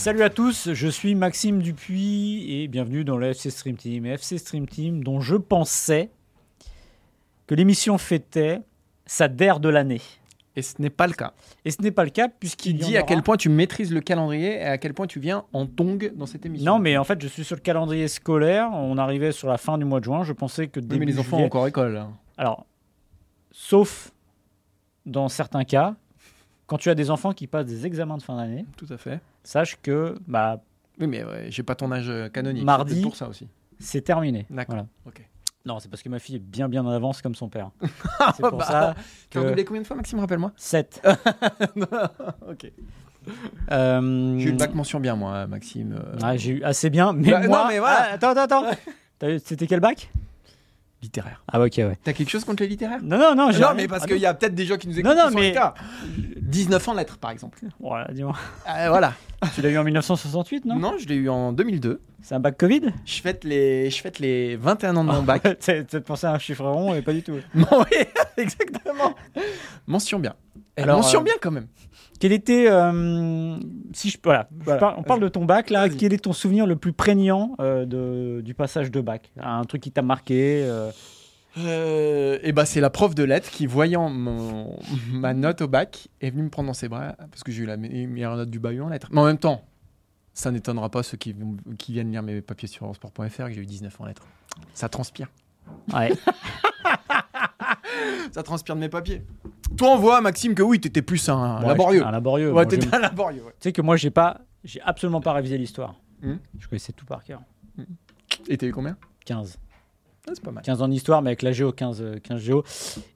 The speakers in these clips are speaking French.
Salut à tous, je suis Maxime Dupuis et bienvenue dans le FC Stream Team. FC Stream Team dont je pensais que l'émission fêtait sa DER de l'année. Et ce n'est pas le cas. Et ce n'est pas le cas Il puisqu'il dit à quel point tu maîtrises le calendrier et à quel point tu viens en tongue dans cette émission. Non mais en fait je suis sur le calendrier scolaire, on arrivait sur la fin du mois de juin, je pensais que Oui, début mais les enfants ont juillet- encore école. hein. Alors, sauf dans certains cas, quand tu as des enfants qui passent des examens de fin d'année, Tout à fait. sache que bah, Oui, mais ouais, j'ai pas ton âge euh, canonique. Mardi. c'est pour ça aussi. c'est terminé. D'accord. Voilà. Ok. Non, c'est parce que ma fille est bien bien en avance comme son père. Ah, c'est pour bah, ça Tu as que redoublé combien de fois, Maxime Rappelle-moi. 7. ok. Euh, J'ai eu le bac mention bien, moi, Maxime. euh, j'ai eu assez bien, mais Bah, non, mais voilà. Ah, attends, attends, attends. C'était quel bac Littéraire. Ah ok, ouais. T'as quelque chose contre les littéraires Non, non, non, j'ai Non, mais parce Ah, qu'il y a peut-être des gens qui nous écoutent Non, non, mais- littéraires. 19 en lettres, par exemple. Voilà, dis-moi. Euh, voilà. Tu l'as eu en 1968, non, Non, je l'ai eu en 2002. C'est un bac Covid Je fête les, je fête les 21 ans de mon bac. T'as t'as pensé à un chiffre rond et pas du tout. Bon, oui, exactement. Mention bien. Eh, Alors, mention euh, bien quand même. Quel était, euh, si je, voilà, je Voilà, par- on parle de ton bac là. Quel est ton souvenir le plus prégnant euh, de, du passage de bac? Un truc qui t'a marqué euh, et bah c'est la prof de lettres qui, voyant mon, ma note au bac, est venue me prendre dans ses bras parce que j'ai eu la me- meilleure note du bahut en lettres. Mais en même temps, ça n'étonnera pas ceux qui, viennent lire mes papiers sur sport.fr que j'ai eu 19 en lettres. Ça transpire. Ouais. Ça transpire de mes papiers. Toi, on voit, Maxime, que oui, t'étais plus un Ouais, laborieux. Un laborieux. Ouais, t'étais un laborieux. ouais. Tu sais que moi j'ai pas, j'ai absolument pas révisé l'histoire. Hmm. Je connaissais tout par cœur. Et t'as eu combien? 15. Ah, C'est pas mal. 15 ans d'histoire, mais avec la géo, 15, euh, 15 géo.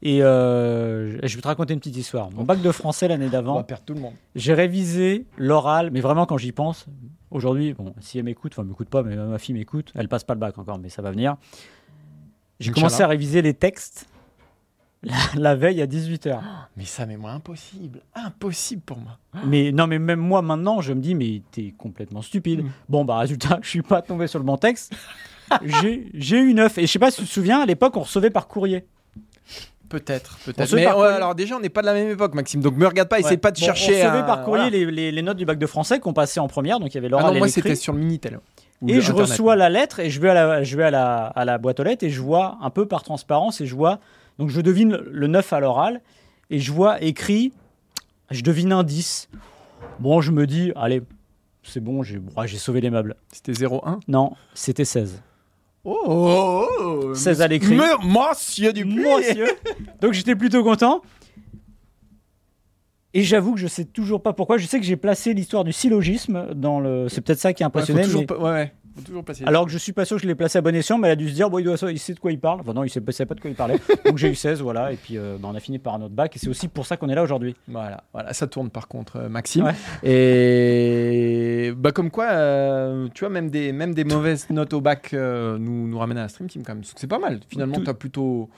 Et euh, je vais te raconter une petite histoire. Mon bac de français l'année On va d'avant, perdre tout le monde. j'ai révisé l'oral, mais vraiment quand j'y pense, aujourd'hui, bon, si elle m'écoute, enfin, elle m'écoute pas, mais ma fille m'écoute, elle passe pas le bac encore, mais ça va venir. J'ai commencé à réviser les textes la, la veille à 18h. Mais ça, mais moi, impossible. Impossible pour moi. Mais non, mais même moi maintenant, je me dis, mais t'es complètement stupide. Mm. Bon, bah, résultat, je suis pas tombé sur le bon texte. J'ai eu 9. Et je sais pas si tu te souviens, à l'époque, on recevait par courrier. Peut-être, peut-être. Mais ouais, alors déjà, on n'est pas de la même époque, Maxime. Donc me regarde pas, Ouais. pas de Bon, chercher. On recevait un- par courrier voilà. les, les- les notes du bac de français qu'on passait en première, donc il y avait Ah l'oral non, et moi c'était sur le Minitel. Et je Internet. reçois la lettre et je vais, à la, je vais à, la, à la boîte aux lettres et je vois un peu par transparence et je vois. Donc je devine le 9 à l'oral et je vois écrit. Je devine un 10. Bon, je me dis, allez, c'est bon, j'ai bon, j'ai sauvé les meubles. C'était 01. Non, c'était 16. Oh, oh, oh, 16 à l'écrit. Monsieur Dupuis. Monsieur. Donc j'étais plutôt content. Et j'avoue que je sais toujours pas pourquoi. Je sais que j'ai placé l'histoire du syllogisme dans le. C'est peut-être ça qui Ouais, mais- ouais, ouais, faut toujours passer. Alors que je suis pas sûr que je l'ai placé à bon escient, mais elle a dû se dire, bon, il, doit, il sait de quoi il parle. Enfin, non, il sait, savait pas de quoi il parlait. Donc j'ai eu 16, voilà. Et puis euh, bah, on a fini par un autre bac. Et c'est aussi pour ça qu'on est là aujourd'hui. Voilà, voilà, ça tourne par contre, euh, Maxime. Ouais. Et bah comme quoi, euh, tu vois, même des, même des mauvaises notes au bac euh, nous, nous ramènent à la stream team quand même. C'est pas mal. Finalement, Tout- t'as plutôt,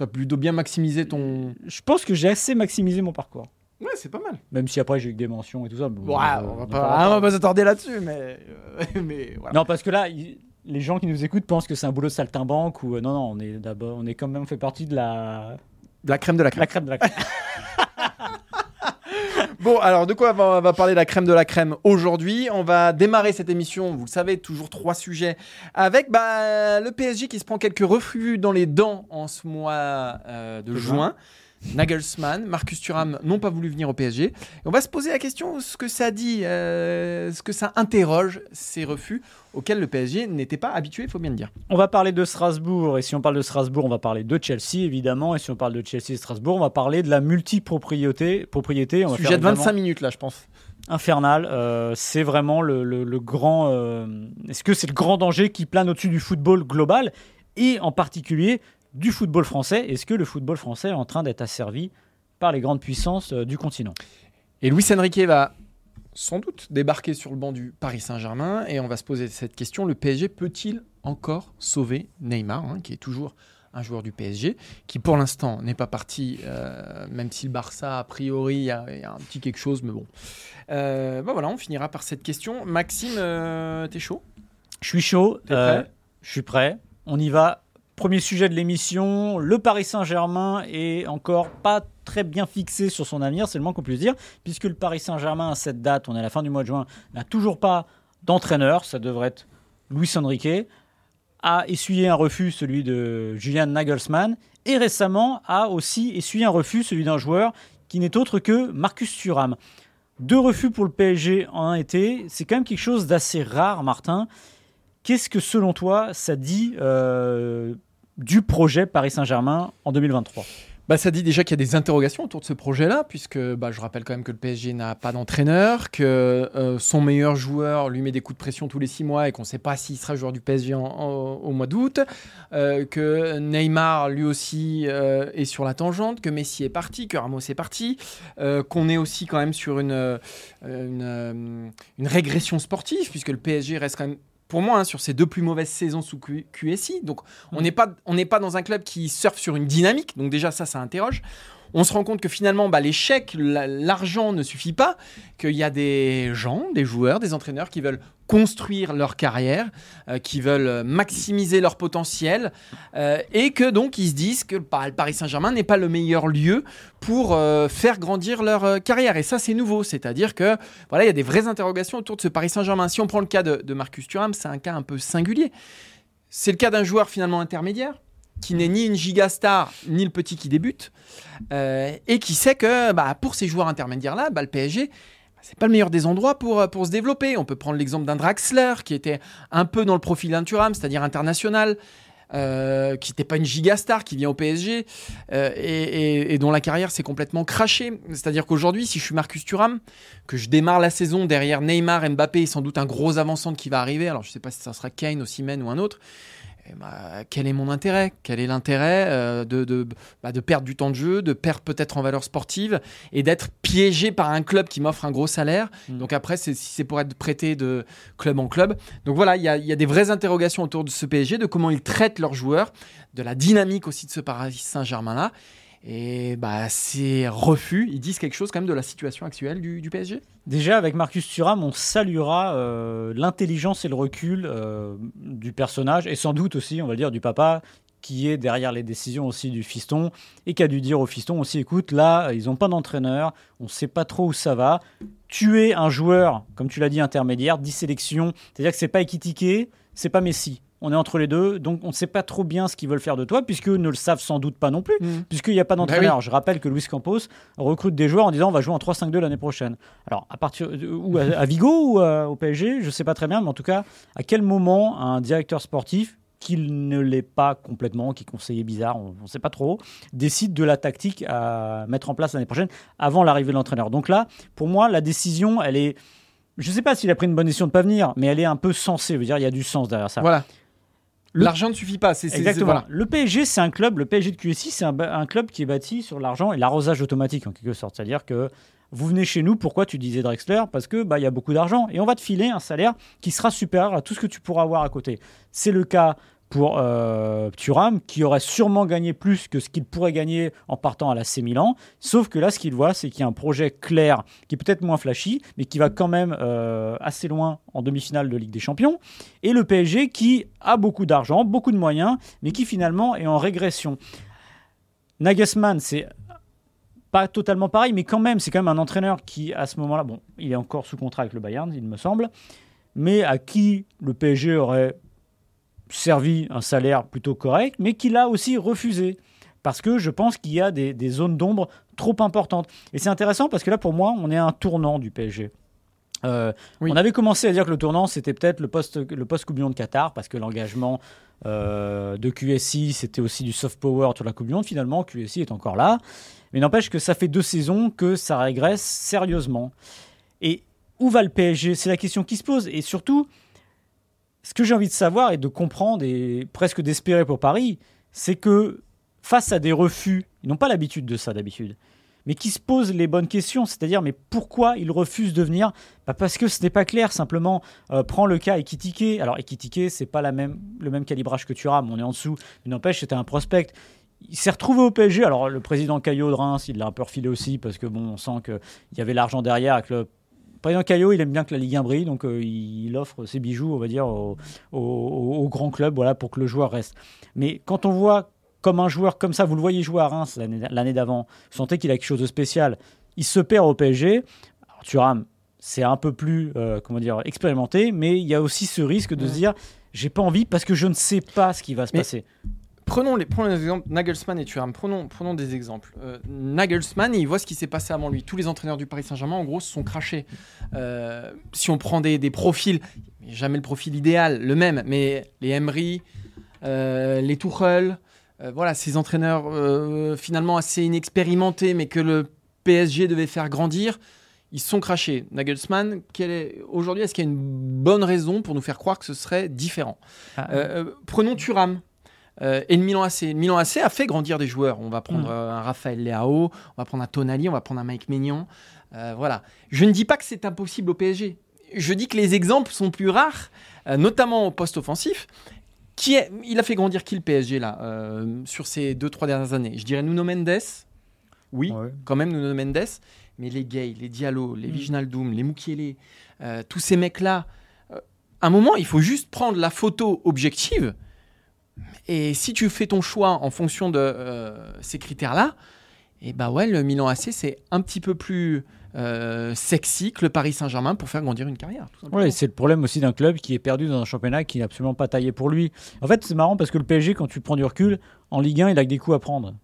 as plutôt bien maximisé ton. Je pense que j'ai assez maximisé mon parcours. Ouais, c'est pas mal. Même si après j'ai eu que des mentions et tout ça. bon, Ouais, euh, on va pas, parlera ah, on va pas s'attarder là-dessus, mais, euh, mais voilà. Non, parce que là, il- les gens qui nous écoutent pensent que c'est un boulot de saltimbanque ou euh, non, non, on est d'abord, on est quand même fait partie de la, De La crème de la crème. la crème de la crème. Bon, alors de quoi on va, on va parler de la crème de la crème aujourd'hui? On va démarrer cette émission, vous le savez, toujours trois sujets, avec bah, le PSG qui se prend quelques refus dans les dents en ce mois euh, de De juin. juin. Nagelsmann, Marcus Thuram n'ont pas voulu venir au PSG. Et on va se poser la question ce que ça dit, euh, ce que ça interroge ces refus auxquels le PSG n'était pas habitué, il faut bien le dire. On va parler de Strasbourg, et si on parle de Strasbourg, on va parler de Chelsea, évidemment, et si on parle de Chelsea et Strasbourg, on va parler de la multipropriété. Propriété, on va Sujet faire de 25 évidemment- minutes là, je pense. infernal. Euh, c'est vraiment le, le- le grand. euh, Est-ce que c'est le grand danger qui plane au-dessus du football global et en particulier du football français Est-ce que le football français est en train d'être asservi par les grandes puissances euh, du continent? Et Luis Enrique va sans doute débarquer sur le banc du Paris Saint-Germain et on va se poser cette question le PSG peut-il encore sauver Neymar, hein, qui est toujours un joueur du PSG, qui pour l'instant n'est pas parti, euh, même si le Barça, a priori, il y, a un petit quelque chose, mais bon. Euh, bah voilà, on finira par cette question. Maxime, euh, t'es chaud? Je suis chaud. Prêt? je suis prêt. On y va. Premier sujet de l'émission. Le Paris Saint-Germain est encore pas très bien fixé sur son avenir, c'est le moins qu'on puisse dire, puisque le Paris Saint-Germain, à cette date, on est à la fin du mois de juin, n'a toujours pas d'entraîneur. Ça devrait être Luis Enrique. A essuyé un refus, celui de Julian Nagelsmann. Et récemment, a aussi essuyé un refus, celui d'un joueur qui n'est autre que Marcus Thuram. Deux refus pour le PSG en un été, c'est quand même quelque chose d'assez rare, Martin. Qu'est-ce que selon toi ça dit euh, du projet Paris Saint-Germain en 2023 Bah, ça dit déjà qu'il y a des interrogations autour de ce projet-là, puisque bah, je rappelle quand même que le PSG n'a pas d'entraîneur, que euh, son meilleur joueur lui met des coups de pression tous les six mois et qu'on ne sait pas s'il sera joueur du PSG au mois d'août, euh, que Neymar lui aussi euh, est sur la tangente, que Messi est parti, que Ramos est parti, qu'on est aussi quand même sur une, une, une régression sportive, puisque le PSG reste quand même pour moi, hein, sur ses deux plus mauvaises saisons sous Q- QSI. Donc, on n'est pas, on n'est pas dans un club qui surfe sur une dynamique. Donc, déjà, ça, ça interroge. On se rend compte que finalement, bah, les l'argent ne suffit pas, qu'il y a des gens, des joueurs, des entraîneurs qui veulent construire leur carrière, euh, qui veulent euh, maximiser leur potentiel, euh, et que donc ils se disent que bah, le Paris Saint-Germain n'est pas le meilleur lieu pour faire grandir leur carrière. Et ça, c'est nouveau, c'est-à-dire que voilà, il y a des vraies interrogations autour de ce Paris Saint-Germain. Si on prend le cas de, de Marcus Thuram, c'est un cas un peu singulier. C'est le cas d'un joueur finalement intermédiaire qui n'est ni une gigastar ni le petit qui débute euh, et qui sait que bah, pour ces joueurs intermédiaires là, bah, le PSG bah, c'est pas le meilleur des endroits pour, euh, pour se développer. On peut prendre l'exemple d'un Draxler qui était un peu dans le profil d'un Thuram, c'est-à-dire international, euh, qui n'était pas une gigastar, qui vient au PSG et dont la carrière s'est complètement crachée. C'est-à-dire qu'aujourd'hui, si je suis Marcus Thuram, que je démarre la saison derrière Neymar, Mbappé et sans doute un gros avançant qui va arriver, alors je sais pas si ça sera Kane, Osimhen ou un autre, eh ben, quel est mon intérêt? Quel est l'intérêt euh, de, de, bah, de perdre du temps de jeu, de perdre peut-être en valeur sportive et d'être piégé par un club qui m'offre un gros salaire? Mm. Donc après, c'est- si c'est pour être prêté de club en club. Donc voilà, il y y a des vraies interrogations autour de ce PSG, de comment ils traitent leurs joueurs, de la dynamique aussi de ce Paris Saint-Germain-là. Et bah, ces refus, ils disent quelque chose quand même de la situation actuelle du, PSG Déjà, avec Marcus Thuram, on saluera euh, l'intelligence et le recul euh, du personnage, et sans doute aussi, on va dire, du papa, qui est derrière les décisions aussi du fiston, et qui a dû dire au fiston aussi, écoute, là, ils n'ont pas d'entraîneur, on ne sait pas trop où ça va. Tuer un joueur, comme tu l'as dit, intermédiaire, 10 sélections, c'est-à-dire que c'est pas Ekitike, c'est pas Messi. On est entre les deux, donc on ne sait pas trop bien ce qu'ils veulent faire de toi, puisque ne le savent sans doute pas non plus puisqu'il n'y a pas d'entraîneur. Bah oui. Je rappelle que Luis Campos recrute des joueurs en disant on va jouer en 3-5-2 l'année prochaine. Alors, à partir ou à, à Vigo ou à- au PSG, je ne sais pas très bien, mais en tout cas, à quel moment un directeur sportif qu'il ne l'est pas complètement, qui est conseiller bizarre, on ne sait pas trop, décide de la tactique à mettre en place l'année prochaine avant l'arrivée de l'entraîneur. Donc là, pour moi, la décision, elle est. Je ne sais pas s'il a pris une bonne décision de pas venir, mais elle est un peu sensée. Je veux dire, il y a du sens derrière ça. Voilà. L'argent ne suffit pas. C'est Exactement. voilà. Le PSG, c'est un club, le PSG de QSI, c'est un, club qui est bâti sur l'argent et l'arrosage automatique en quelque sorte. C'est-à-dire que vous venez chez nous, pourquoi tu disais Drexler? Parce que bah il y a beaucoup d'argent et on va te filer un salaire qui sera supérieur à tout ce que tu pourras avoir à côté. C'est le cas pour euh, Thuram, qui aurait sûrement gagné plus que ce qu'il pourrait gagner en partant à la C Milan. Sauf que là, ce qu'il voit, c'est qu'il y a un projet clair, qui est peut-être moins flashy, mais qui va quand même euh, assez loin en demi-finale de Ligue des Champions. Et le PSG qui a beaucoup d'argent, beaucoup de moyens, mais qui finalement est en régression. Nagelsmann, c'est pas totalement pareil, mais quand même, c'est quand même un entraîneur qui, à ce moment-là, bon, il est encore sous contrat avec le Bayern, il me semble, mais à qui le PSG aurait servi un salaire plutôt correct, mais qu'il a aussi refusé. Parce que je pense qu'il y a des, des zones d'ombre trop importantes. Et c'est intéressant parce que là, pour moi, on est à un tournant du PSG. Euh, Oui. On avait commencé à dire que le tournant, c'était peut-être le post, le post Coupe du Monde Qatar, parce que l'engagement euh, de QSI, c'était aussi du soft power sur la Coupe du Monde. Finalement, QSI est encore là. Mais n'empêche que ça fait deux saisons que ça régresse sérieusement. Et où va le PSG C'est la question qui se pose. Et surtout, ce que j'ai envie de savoir et de comprendre et presque d'espérer pour Paris, c'est que face à des refus, ils n'ont pas l'habitude de ça d'habitude, mais qui se posent les bonnes questions, c'est-à-dire mais pourquoi ils refusent de venir? Bah, Parce que ce n'est pas clair, simplement, euh, prends le cas Ekitike, alors Ekitike, c'est pas la même, le même calibrage que Thuram, on est en dessous, mais n'empêche, c'était un prospect. Il s'est retrouvé au PSG, alors le président Caillot de Reims, il l'a un peu refilé aussi, parce que bon, on sent qu'il y avait l'argent derrière, avec le président Caillot, il aime bien que la Ligue 1 brille, donc euh, il offre ses bijoux, on va dire, au, au, au grand club, voilà, pour que le joueur reste. Mais quand on voit comme un joueur comme ça, vous le voyez jouer à Reims l'année d'avant, vous sentez qu'il a quelque chose de spécial. Il se perd au PSG. Alors, Thuram, c'est un peu plus euh, comment dire expérimenté, mais il y a aussi ce risque de se dire j'ai pas envie parce que je ne sais pas ce qui va se passer. Prenons les, prenons les exemples Nagelsmann et Thuram. Prenons, prenons des exemples. Euh, Nagelsmann, il voit ce qui s'est passé avant lui. Tous les entraîneurs du Paris Saint-Germain, en gros, se sont crachés. Euh, si on prend des, des profils, jamais le profil idéal, le même, mais les Emery, les Tuchel, euh, voilà, ces entraîneurs euh, finalement assez inexpérimentés, mais que le PSG devait faire grandir, ils sont crachés. Nagelsmann, aujourd'hui, est-ce qu'il y a une bonne raison pour nous faire croire que ce serait différent? Ah, euh, Prenons Thuram. Et le Milan AC. Le Milan AC a fait grandir des joueurs. On va prendre mm. un Raphaël Leao, on va prendre un Tonali, on va prendre un Mike Maignan. voilà. Je ne dis pas que c'est impossible au PSG. Je dis que les exemples sont plus rares, notamment au poste offensif. Qui est, il a fait grandir qui le PSG là euh, sur ces deux trois dernières années? Je dirais Nuno Mendes. Oui, quand même Nuno Mendes. Mais les Gay, les Diallo, les mm. Viginaldoum, les Mukiele, euh, tous ces mecs là. Euh, à un moment, il faut juste prendre la photo objective. Et si tu fais ton choix en fonction de ces critères là, et bah ouais, le Milan AC c'est un petit peu plus euh, sexy que le Paris Saint-Germain pour faire grandir une carrière. C'est le problème aussi d'un club qui est perdu dans un championnat qui n'est absolument pas taillé pour lui. En fait, c'est marrant parce que le PSG, quand tu prends du recul, en Ligue 1, il a que des coups à prendre.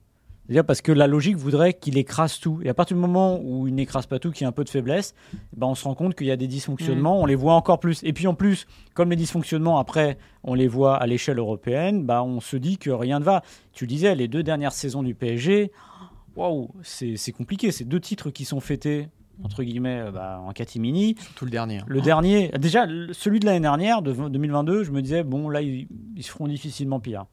C'est-à-dire parce que la logique voudrait qu'il écrase tout. Et à partir du moment où il n'écrase pas tout, qu'il y a un peu de faiblesse, ben on se rend compte qu'il y a des dysfonctionnements, on les voit encore plus. Et puis en plus, comme les dysfonctionnements, après, on les voit à l'échelle européenne, ben on se dit que rien ne va. Tu le disais, les deux dernières saisons du PSG, waouh, c'est compliqué. C'est deux titres qui sont fêtés entre guillemets, euh, bah, en catimini. Surtout le dernier. Le dernier, déjà, celui de l'année dernière, de 2022, je me disais, bon, là, ils, se feront difficilement pire.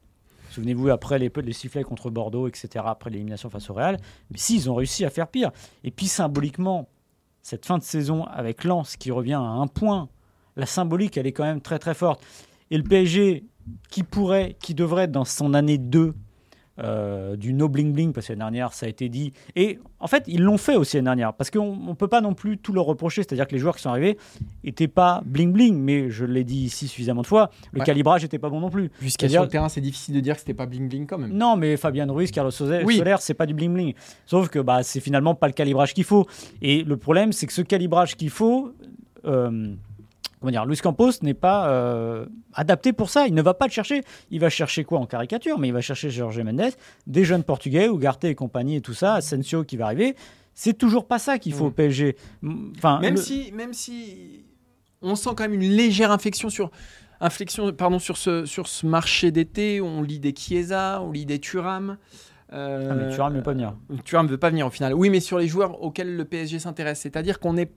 Souvenez-vous, après les, les sifflets contre Bordeaux, etc., après l'élimination face au Real, mais si, ils ont réussi à faire pire. Et puis, symboliquement, cette fin de saison avec Lens qui revient à un point, la symbolique, elle est quand même très, très forte. Et le PSG, qui pourrait, qui devrait dans son année 2, euh, du no bling bling parce que l'année dernière ça a été dit. Et en fait ils l'ont fait aussi l'année dernière parce qu'on ne peut pas non plus tout leur reprocher. C'est-à-dire que les joueurs qui sont arrivés n'étaient pas bling bling mais je l'ai dit ici suffisamment de fois le calibrage n'était pas bon non plus. Jusqu'à sur le terrain c'est difficile de dire que c'était pas bling bling quand même. Non mais Fabien Ruiz Carlos Soler oui. c'est pas du bling bling. Sauf que bah c'est finalement pas le calibrage qu'il faut. Et le problème c'est que ce calibrage qu'il faut euh, comment dire, Luis Campos n'est pas euh, adapté pour ça. Il ne va pas le chercher. Il va chercher quoi en caricature? Mais il va chercher Jorge Mendes, des jeunes Portugais, Ugarte et compagnie et tout ça, Asensio qui va arriver. C'est toujours pas ça qu'il faut au PSG. Enfin, même si, même si on sent quand même une légère inflexion sur, inflexion, pardon, sur ce, sur ce marché d'été. On lit des Chiesa, on lit des Turam. Euh, ah, mais Thuram ne veut pas venir. Thuram ne veut pas venir au final. Oui, mais sur les joueurs auxquels le PSG s'intéresse. C'est-à-dire qu'on est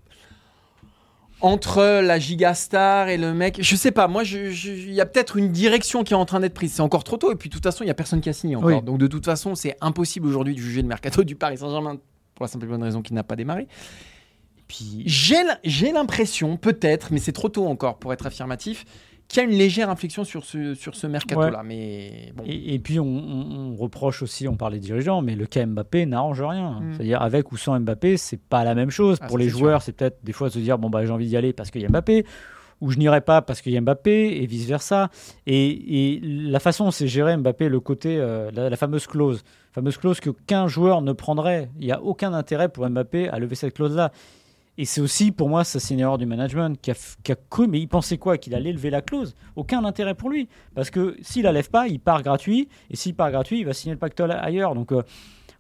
entre la gigastar et le mec. Je sais pas, moi, il y a peut-être une direction qui est en train d'être prise. C'est encore trop tôt, et puis de toute façon, il y a personne qui a signé encore. Donc de toute façon, c'est impossible aujourd'hui de juger le mercato du Paris Saint-Germain pour la simple et bonne raison qu'il n'a pas démarré. puis j'ai l'impression, peut-être, mais c'est trop tôt encore pour être affirmatif, qu'il y a une légère inflexion sur ce, sur ce mercato-là. Mais et, puis on, reproche aussi, on parle des dirigeants, mais le cas Mbappé n'arrange rien. Mm. C'est-à-dire avec ou sans Mbappé, c'est pas la même chose. Ah, Pour les joueurs, c'est peut-être des fois se dire bon bah j'ai envie d'y aller parce qu'il y a Mbappé ou je n'irai pas parce qu'il y a Mbappé, et vice-versa. Et, la façon dont c'est géré Mbappé, le côté, euh, la, fameuse clause, fameuse clause qu'aucun joueur ne prendrait. Il n'y a aucun intérêt pour Mbappé à lever cette clause-là. Et c'est aussi, pour moi, ça c'est une erreur du management qui a, cru, mais il pensait quoi? Qu'il allait lever la clause. Aucun intérêt pour lui. Parce que s'il la lève pas, il part gratuit. Et s'il part gratuit, il va signer le pactole ailleurs. Donc, euh,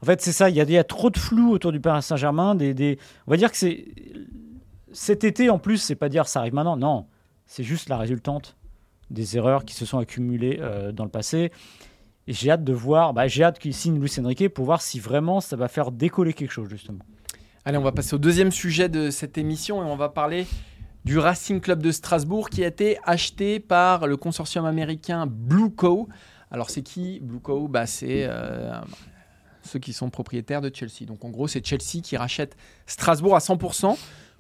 en fait, c'est ça. Il y, a, il trop de flou autour du Paris Saint-Germain. Des, on va dire que c'est. Cet été, en plus, c'est pas dire ça arrive maintenant. Non. C'est juste la résultante des erreurs qui se sont accumulées euh, dans le passé. Et j'ai hâte de voir. Bah, j'ai hâte qu'il signe Luis Enrique pour voir si vraiment ça va faire décoller quelque chose, justement. Allez, on va passer au deuxième sujet de cette émission et on va parler du Racing Club de Strasbourg qui a été acheté par le consortium américain Blue Co. Alors c'est qui Blue Co bah, C'est euh, ceux qui sont propriétaires de Chelsea. Donc en gros c'est Chelsea qui rachète Strasbourg à 100%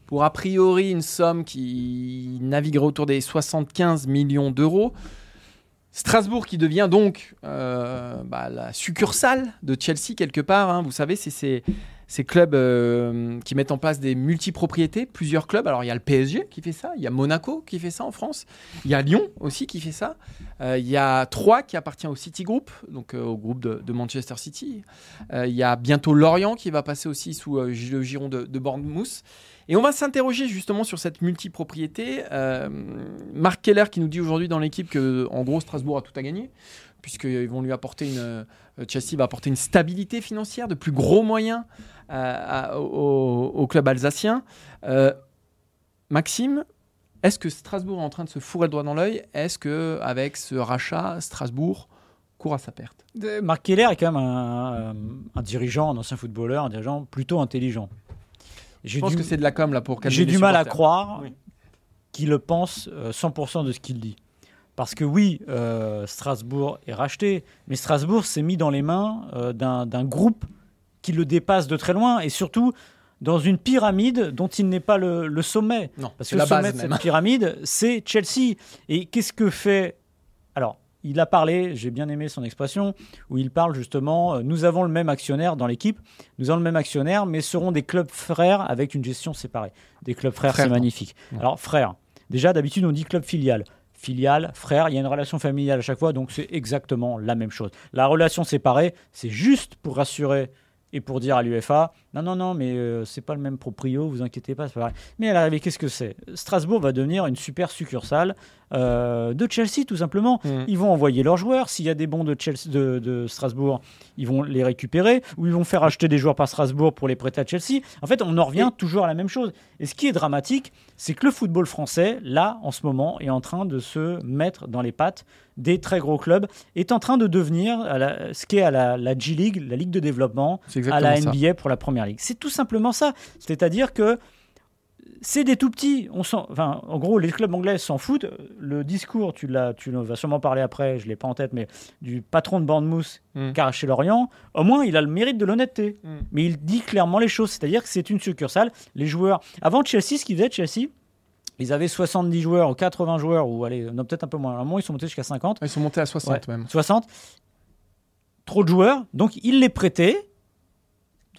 pour a priori une somme qui naviguerait autour des 75 millions d'euros. Strasbourg qui devient donc euh, bah, la succursale de Chelsea quelque part. hein. Vous savez, c'est ces, clubs euh, qui mettent en place des multipropriétés, plusieurs clubs. Alors il y a le PSG qui fait ça, il y a Monaco qui fait ça en France, il y a Lyon aussi qui fait ça, Euh, il y a Troyes qui appartient au City Group, donc au groupe de, Manchester City. Il y a bientôt Lorient qui va passer aussi sous le giron de, de Bournemouth. Et on va s'interroger justement sur cette multipropriété. Euh, Marc Keller qui nous dit aujourd'hui dans l'équipe que en gros Strasbourg a tout à gagner puisqu'ils vont lui apporter une euh, Chelsea va apporter une stabilité financière, de plus gros moyens euh, au, club alsacien. Euh, Maxime, est-ce que Strasbourg est en train de se fourrer le doigt dans l'œil? Est-ce que avec ce rachat, Strasbourg court à sa perte? Marc Keller est quand même un, un dirigeant, un ancien footballeur, un dirigeant plutôt intelligent. Je pense du, que c'est de la com là pour calmer j'ai du mal à croire Oui. qu'il le pense euh, 100% de ce qu'il dit. Parce que oui, euh, Strasbourg est racheté, mais Strasbourg s'est mis dans les mains euh, d'un groupe qui le dépasse de très loin et surtout dans une pyramide dont il n'est pas le, le sommet. Non, Parce que la le sommet base de cette pyramide, c'est Chelsea. Et qu'est-ce que fait. Alors, il a parlé, j'ai bien aimé son expression, où il parle justement euh, nous avons le même actionnaire dans l'équipe, nous avons le même actionnaire, mais seront des clubs frères avec une gestion séparée. Des clubs frères, Frères, c'est magnifique. Alors, frères, déjà d'habitude on dit club filial. Filiale, frère, il y a une relation familiale à chaque fois, donc c'est exactement la même chose. La relation séparée, c'est juste pour rassurer et pour dire à l'UFA non, non, non, mais euh, c'est pas le même proprio, vous inquiétez pas, c'est pas vrai. Mais à l'arrivée, qu'est-ce que c'est? Strasbourg va devenir une super succursale euh, de Chelsea, tout simplement. Mhm. Ils vont envoyer leurs joueurs. S'il y a des bons de, Chelsea, de, de Strasbourg, ils vont les récupérer ou ils vont faire acheter des joueurs par Strasbourg pour les prêter à Chelsea. En fait, on en revient toujours à la même chose. Et ce qui est dramatique, c'est que le football français, là, en ce moment, est en train de se mettre dans les pattes des très gros clubs, est en train de devenir à la- ce qu'est à la, la G-League, la Ligue de développement, à la ça. NBA pour la première ligue. C'est tout simplement ça. C'est-à-dire que c'est des tout petits. On s'en- enfin, en gros, les clubs anglais s'en foutent. Le discours, tu, l'as, tu vas sûrement parler après, je ne l'ai pas en tête, mais du patron de Bournemouth Mm. racheté Lorient, au moins, il a le mérite de l'honnêteté. Mm. Mais il dit clairement les choses. C'est-à-dire que c'est une succursale. Les joueurs. Avant Chelsea, ce qu'ils faisaient, Chelsea, ils avaient 70 joueurs ou 80 joueurs, ou allez, non, peut-être un peu moins. À un moment, ils sont montés jusqu'à 50. Ils sont montés à 60 Ouais, même. 60. Trop de joueurs. Donc, il les prêtait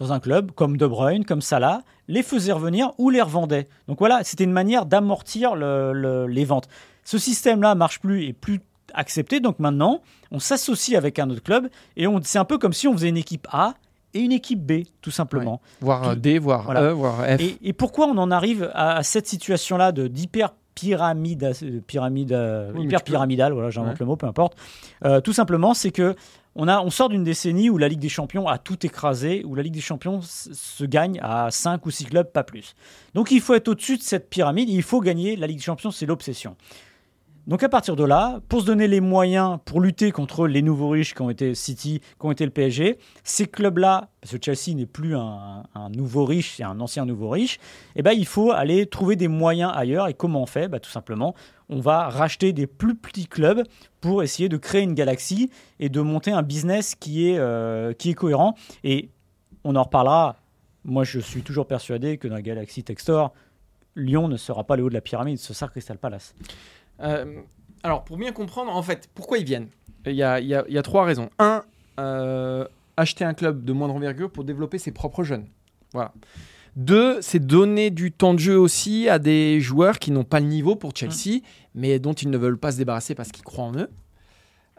dans un club comme De Bruyne, comme Salah, les faisait revenir ou les revendait. Donc voilà, c'était une manière d'amortir le- le- les ventes. Ce système-là marche plus et plus accepté. Donc maintenant, on s'associe avec un autre club et on, c'est un peu comme si on faisait une équipe A et une équipe B, tout simplement. Voire D, voire Voilà. E, voire F. Et, et pourquoi on en arrive à, à cette situation-là de d'hyper pyramide, euh, pyramide, Oui, hyper pyramidale, voilà, j'invente Ouais. le mot, peu importe. Euh, tout simplement, c'est que on, a, on sort d'une décennie où la Ligue des Champions a tout écrasé, où la Ligue des Champions se gagne à 5 ou 6 clubs, pas plus. Donc il faut être au-dessus de cette pyramide, il faut gagner la Ligue des Champions, c'est l'obsession. Donc à partir de là, pour se donner les moyens pour lutter contre les nouveaux riches qui ont été City, qui ont été le PSG, ces clubs-là, parce que Chelsea n'est plus un, nouveau riche, c'est un ancien nouveau riche, eh ben, il faut aller trouver des moyens ailleurs. Et comment on fait? Bah, Tout simplement, on va racheter des plus petits clubs pour essayer de créer une galaxie et de monter un business qui est, euh, qui est cohérent. Et on en reparlera. Moi, je suis toujours persuadé que dans la galaxie Textor, Lyon ne sera pas le haut de la pyramide, ce sera Crystal Palace. Euh, alors, pour bien comprendre, en fait, pourquoi ils viennent? Il y a, il y a- il y a trois raisons. Un, euh, acheter un club de moindre envergure pour développer ses propres jeunes. Voilà. Deux, c'est donner du temps de jeu aussi à des joueurs qui n'ont pas le niveau pour Chelsea, mais dont ils ne veulent pas se débarrasser parce qu'ils croient en eux.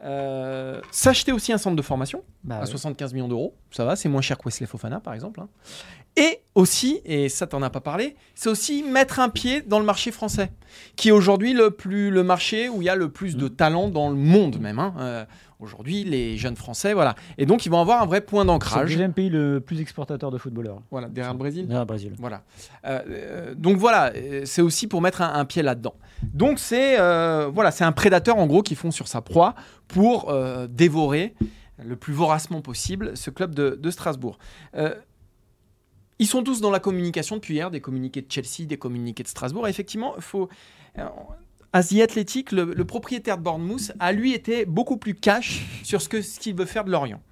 Euh, S'acheter aussi un centre de formation Bah à 75 millions d'euros, ça va, c'est moins cher que Wesley Fofana par exemple. hein. Et aussi, et ça t'en as pas parlé, c'est aussi mettre un pied dans le marché français, qui est aujourd'hui le plus le marché où il y a le plus de talent dans le monde même. hein. Euh, aujourd'hui, les jeunes Français, voilà. Et donc ils vont avoir un vrai point C'est le d'ancrage. deuxième pays le plus exportateur de footballeurs. Voilà, derrière le Brésil. Derrière le Brésil. Voilà. Euh, euh, donc voilà, euh, c'est aussi pour mettre un, un pied là-dedans. Donc c'est euh, voilà, c'est un prédateur en gros qui fond sur sa proie pour euh, dévorer le plus voracement possible ce club de, de Strasbourg. Euh, Ils sont tous dans la communication depuis hier, des communiqués de Chelsea, des communiqués de Strasbourg. Et effectivement, il faut. À The Athletic, le, propriétaire de Bournemouth a lui été beaucoup plus cash sur ce que- ce qu'il veut faire de Lorient.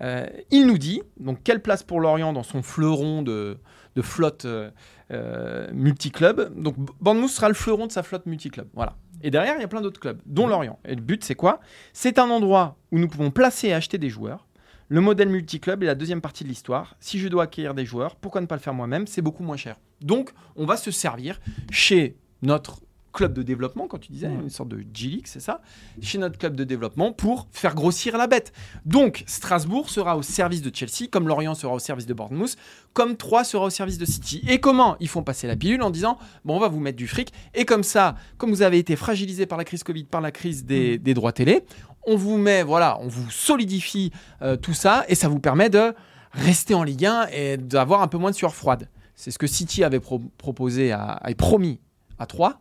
Euh, il nous dit donc quelle place pour Lorient dans son fleuron de, de flotte euh, euh, multiclub. Donc Bournemouth sera le fleuron de sa flotte multiclub. Voilà. Et derrière, il y a plein d'autres clubs, dont Lorient. Et le but, c'est quoi? C'est un endroit où nous pouvons placer et acheter des joueurs. Le modèle multiclub est la deuxième partie de l'histoire. Si je dois acquérir des joueurs, pourquoi ne pas le faire moi-même? C'est beaucoup moins cher. Donc, on va se servir chez notre club de développement, quand tu disais, Ouais. une sorte de G-League, c'est ça Chez notre club de développement pour faire grossir la bête. Donc, Strasbourg sera au service de Chelsea, comme Lorient sera au service de Bournemouth, comme Troyes sera au service de City. Et comment Ils font passer la pilule en disant bon, on va vous mettre du fric. Et comme ça, comme vous avez été fragilisé par la crise Covid, par la crise des, des droits télé, on vous met, voilà, on vous solidifie euh, tout ça et ça vous permet de rester en Ligue 1 et d'avoir un peu moins de sueur froide. C'est ce que City avait pro- proposé, à, promis à Troyes.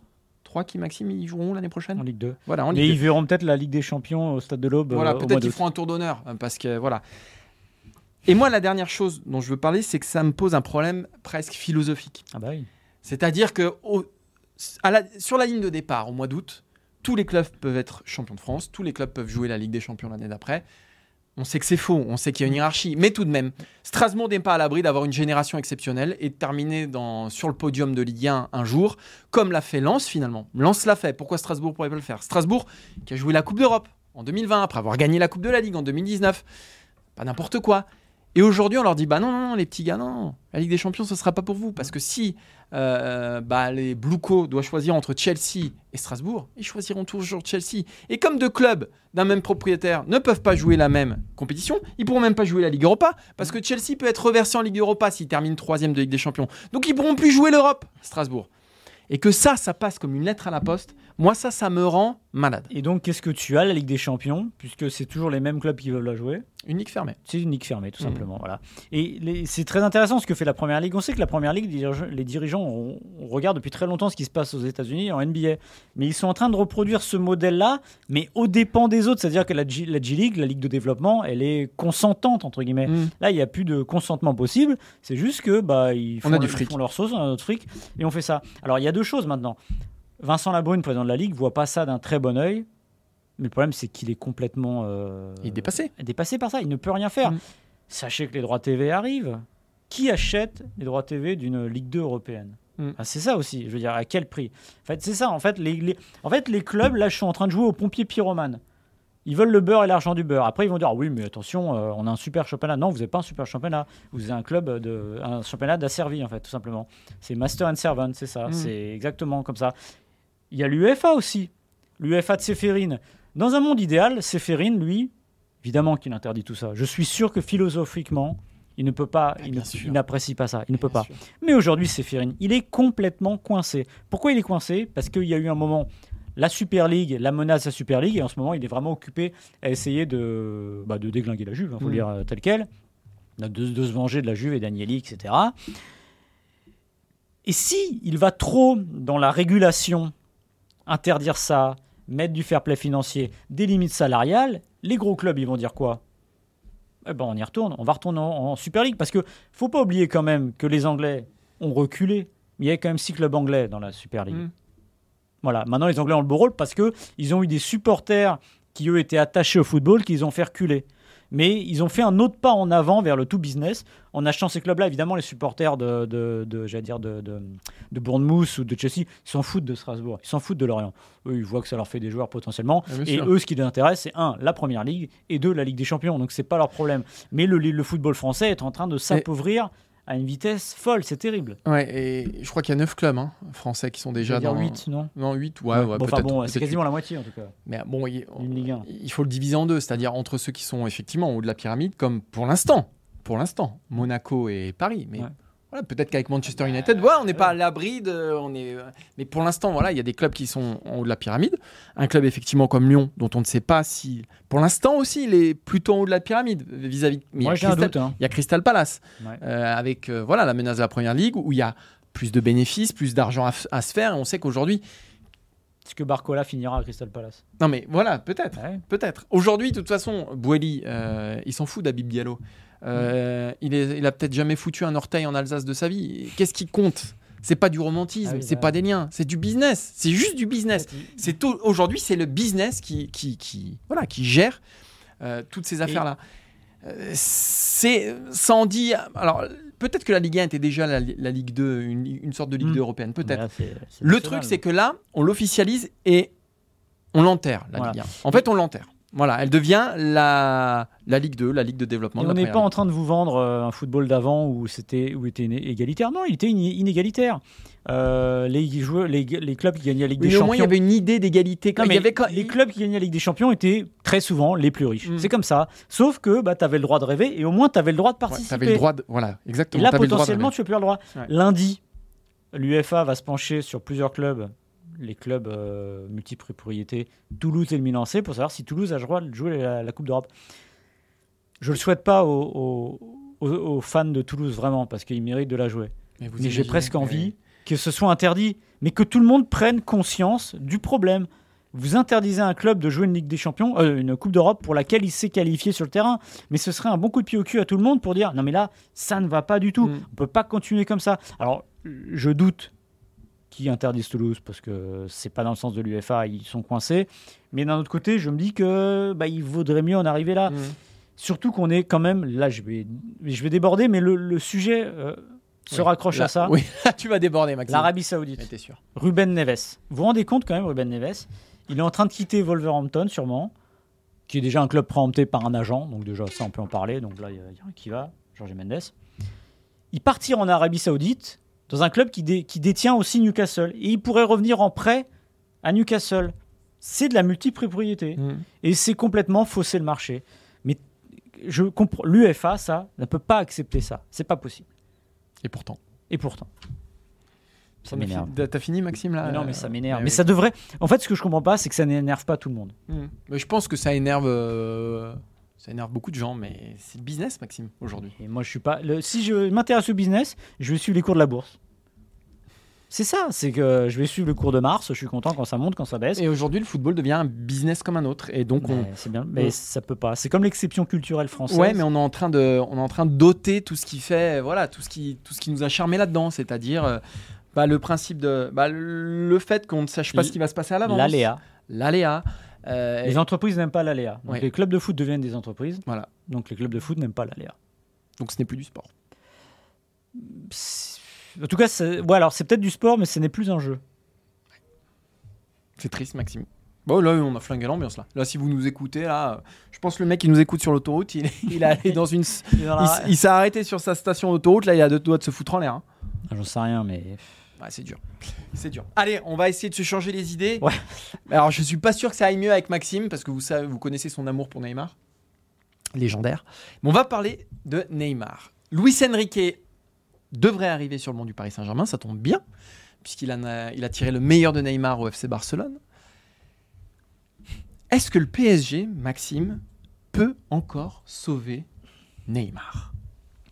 Troyes qui, Maxime, ils joueront l'année prochaine En Ligue 2. Voilà, en Mais ils verront peut-être la Ligue des Champions au Stade de l'Aube. voilà, euh, peut-être qu'ils feront un tour d'honneur, euh, parce que voilà. Et moi, la dernière chose dont je veux parler, c'est que ça me pose un problème presque philosophique. Ah bah oui. C'est-à-dire que au- à la- sur la ligne de départ, au mois d'août, tous les clubs peuvent être champions de France, tous les clubs peuvent jouer la Ligue des Champions l'année d'après. On sait que c'est faux, on sait qu'il y a une hiérarchie, mais tout de même, Strasbourg n'est pas à l'abri d'avoir une génération exceptionnelle et de terminer sur le podium de Ligue 1 un jour, comme l'a fait Lens finalement. Lens l'a fait, pourquoi Strasbourg pourrait pas le faire? Strasbourg qui a joué la Coupe d'Europe en 2020, après avoir gagné la Coupe de la Ligue en 2019. Pas n'importe quoi. Et aujourd'hui, on leur dit bah non, non, les petits gars, non, la Ligue des Champions, ce sera pas pour vous. Parce que si euh, bah, les doivent choisir entre Chelsea et Strasbourg, ils choisiront toujours Chelsea. Et comme deux clubs d'un même propriétaire ne peuvent pas jouer la même compétition, ils pourront même pas jouer la Ligue Europa. Parce que Chelsea peut être reversé en Ligue Europa s'il termine troisième de Ligue des Champions. Donc ils pourront plus jouer l'Europe, Strasbourg. Et que ça, ça passe comme une lettre à la poste, moi, ça, ça me rend malade. Et donc, qu'est-ce que tu as, la Ligue des Champions? Puisque c'est toujours les mêmes clubs qui veulent la jouer. Une ligue fermée. C'est une ligue fermée, tout Mhm. simplement. Voilà. Et c'est très intéressant ce que fait la Première Ligue. On sait que la Première Ligue, les dirigeants, on, on regarde depuis très longtemps ce qui se passe aux États-Unis en NBA. Mais ils sont en train de reproduire ce modèle-là, mais au dépens des autres. C'est-à-dire que la G, la G League, la Ligue de développement, elle est consentante, entre guillemets. Mm. Là, il n'y a plus de consentement possible. C'est juste que bah, ils, On font, a du ils fric. font leur sauce, on a notre fric, et on fait ça. Alors, il y a deux choses maintenant. Vincent Labrune, président de la Ligue, voit pas ça d'un très bon œil. Mais le problème, c'est qu'il est complètement euh, Il est dépassé. dépassé par ça. Il ne peut rien faire. Mm. Sachez que les droits TV arrivent. Qui achète les droits TV d'une Ligue 2 européenne Mm. Ah, C'est ça aussi. Je veux dire, à quel prix En fait, c'est ça. En fait, les, les- en fait, les clubs, là, sont en train de jouer aux pompiers pyromanes. Ils veulent le beurre et l'argent du beurre. Après, ils vont dire ah oui, mais attention, euh, on a un super championnat. Non, vous n'avez pas un super championnat. Vous avez un club de, un championnat d'asservi en fait, tout simplement. C'est master and servant, c'est ça. Mm. C'est exactement comme ça. Il y a l'UEFA aussi. L'UEFA de Séphérine. Dans un monde idéal, Séphérine, lui, évidemment qu'il interdit tout ça. Je suis sûr que philosophiquement, il ne peut pas, Ah, il n'apprécie pas ça. Il ne peut Bien pas. sûr. Mais aujourd'hui, Séphérine, il est complètement coincé. Pourquoi il est coincé? Parce qu'il y a eu un moment, la Super League, la menace de la Super League, et en ce moment, il est vraiment occupé à essayer de, bah, de déglinguer la Juve, il faut Mm. le dire euh, tel quel, de, de se venger de la Juve et d'Agnelli, etc. Et si il va trop dans la régulation, interdire ça, mettre du fair play financier, des limites salariales, les gros clubs, ils vont dire quoi? Eh ben, on y retourne, on va retourner en, en Super League parce que faut pas oublier quand même que les Anglais ont reculé. Il y avait quand même six clubs anglais dans la Super League. Mm. Voilà, maintenant les Anglais ont le beau rôle parce que ils ont eu des supporters qui eux étaient attachés au football qu'ils ont fait reculer. Mais ils ont fait un autre pas en avant vers le tout business en achetant ces clubs-là. Évidemment, les supporters de, de, de- j'allais dire de, de, de Bournemouth ou de Chelsea, ils s'en foutent de Strasbourg, ils s'en foutent de Lorient. Eux, ils voient que ça leur fait des joueurs potentiellement. Ah, et sûr. eux, ce qui les intéresse, c'est un, la Première Ligue et deux, la Ligue des Champions. Donc c'est pas leur problème. Mais le, le football français est en train de s'appauvrir à une vitesse folle. C'est terrible. Ouais, et je crois qu'il y a 9 clubs hein, français qui sont déjà dans. 8, non Non, 8, ouais, ouais, Bon, enfin bon, c'est quasiment la moitié en tout cas. Mais bon, il, Une Ligue 1. il faut le diviser en deux, c'est-à-dire entre ceux qui sont effectivement en haut de la pyramide, comme pour l'instant, pour l'instant, Monaco et Paris. Mais Ouais. Voilà, peut-être qu'avec Manchester United, voilà, on n'est pas à l'abri de, on est. Mais pour l'instant, voilà, il y a des clubs qui sont en haut de la pyramide. Un club effectivement comme Lyon, dont on ne sait pas si, pour l'instant aussi, il est plutôt en haut de la pyramide vis-à-vis. mais il y hein. Il y a Crystal Palace Ouais. euh, avec euh, voilà la menace de la première ligue où il y a plus de bénéfices, plus d'argent à, se faire. Et on sait qu'aujourd'hui, Est-ce que Barcola finira à Crystal Palace? Non mais voilà, peut-être. Ouais. Peut-être. Aujourd'hui, de toute façon, Boeli, euh, il s'en fout d'Abib Diallo. Euh, il, est, il a peut-être jamais foutu un orteil en Alsace de sa vie. Qu'est-ce qui compte? C'est pas du romantisme, Ah oui, c'est bah pas des liens, c'est du business. C'est juste du business. C'est aujourd'hui, c'est le business qui, qui, qui- voilà, qui gère euh, toutes ces affaires-là. Euh, c'est en dit. Alors peut-être que la Ligue 1 était déjà la, la Ligue 2, une, une sorte de Ligue Mm. 2 européenne. Peut-être. Là, c'est Le truc, c'est que là, on l'officialise et on l'enterre, la Voilà. Ligue 1. En fait, on l'enterre. Voilà, elle devient la, la Ligue 2, la Ligue de développement. Et de on n'est pas en train de vous vendre euh, un football d'avant où c'était où était égalitaire. Non, il était iné- inégalitaire. Euh, les, joueurs, les, les clubs qui gagnaient la Ligue des Mais au moins, il y Champions. avait une idée d'égalité. Avait quand- les clubs qui gagnaient la Ligue des Champions étaient très souvent les plus riches. Mm. C'est comme ça. Sauf que bah, tu avais le droit de rêver et au moins tu avais le droit de Ouais, participer. t'avais le droit de. Voilà, et exactement. là, t'avais le droit de potentiellement, rêver. tu n'as plus le droit. Ouais. Lundi, l'UFA va se pencher sur plusieurs clubs, les clubs euh, multipropriétés, Toulouse et le Milan AC, pour savoir si Toulouse a le droit de jouer la, la Coupe d'Europe. Je ne le souhaite pas aux, aux- aux- aux fans de Toulouse, vraiment, parce qu'ils méritent de la jouer. Mais, j'ai presque envie que ce soit interdit, mais que tout le monde prenne conscience du problème. Vous interdisez à un club de jouer une Ligue des Champions, euh, une Coupe d'Europe pour laquelle il s'est qualifié sur le terrain. Mais ce serait un bon coup de pied au cul à tout le monde pour dire non mais là ça ne va pas du tout. Mm. On peut pas continuer comme ça. Alors je doute qu'ils interdisent Toulouse parce que c'est pas dans le sens de l'UFA, ils sont coincés. Mais d'un autre côté, je me dis que bah, il vaudrait mieux en arriver là. Mm. Surtout qu'on est quand même là, je vais je vais déborder, mais le, le sujet euh, se Oui. raccroche Là- à ça. Oui, tu vas déborder, Maxime. L'Arabie Saoudite. Mais sûr. Ruben Neves. Vous vous rendez compte quand même, Ruben Neves Il est en train de quitter Wolverhampton, sûrement, qui est déjà un club préempté par un agent, donc déjà ça on peut en parler, donc là il y, y a un qui va, Jorge Mendes. Il partira en Arabie Saoudite, dans un club qui, dé- qui détient aussi Newcastle, et il pourrait revenir en prêt à Newcastle. C'est de la multipropriété, Mm. et c'est complètement fausser le marché. Mais je comprends, l'UFA, ça, ne peut pas accepter ça, c'est pas possible. Et pourtant. Et pourtant. Ça m'énerve. fini- T'as fini, Maxime, là Mais non, mais ça m'énerve. Ouais, Mais oui. ça devrait. En fait, ce que je comprends pas, c'est que ça n'énerve pas tout le monde. Mm. Mais je pense que ça énerve. euh, Ça énerve beaucoup de gens, mais c'est le business, Maxime, aujourd'hui. Et moi, je suis pas. le- Si je m'intéresse au business, je vais suivre les cours de la bourse. C'est ça. C'est que je vais suivre le cours de Mars. Je suis content quand ça monte, quand ça baisse. Et aujourd'hui, le football devient un business comme un autre. Et donc, on, C'est bien. Mais on- ça peut pas. C'est comme l'exception culturelle française. Ouais, mais on est en train de, on est en train de doter tout ce qui fait, voilà, tout ce qui, tout ce qui nous a charmé là-dedans, c'est-à-dire euh, bah, le principe de, bah, le fait qu'on ne sache pas ce qui va se passer à l'avance. L'aléa. L'aléa. Euh, Les entreprises n'aiment pas l'aléa. Donc Ouais. Les clubs de foot deviennent des entreprises. Voilà. Donc les clubs de foot n'aiment pas l'aléa. donc ce n'est plus du sport. En tout cas, c'est- ouais, alors c'est peut-être du sport, mais ce n'est plus un jeu. C'est triste, Maxime. Bon, là, on a flingué l'ambiance là. Là, si vous nous écoutez, là, euh, je pense que le mec qui nous écoute sur l'autoroute, il, est- il est allé dans une, il s'est arrêté sur sa station d'autoroute. Là, il a deux doigts de se foutre en l'air. hein. Ah, J'en sais rien, mais Ouais, c'est dur. C'est dur. Allez, on va essayer de se changer les idées. Ouais. Alors, je suis pas sûr que ça aille mieux avec Maxime parce que vous savez, vous connaissez son amour pour Neymar, légendaire. Mais on va parler de Neymar. Luis Enrique devrait arriver sur le banc du Paris Saint-Germain, ça tombe bien puisqu'il a, il a tiré le meilleur de Neymar au FC Barcelone. Est-ce que le PSG, Maxime, peut encore sauver Neymar?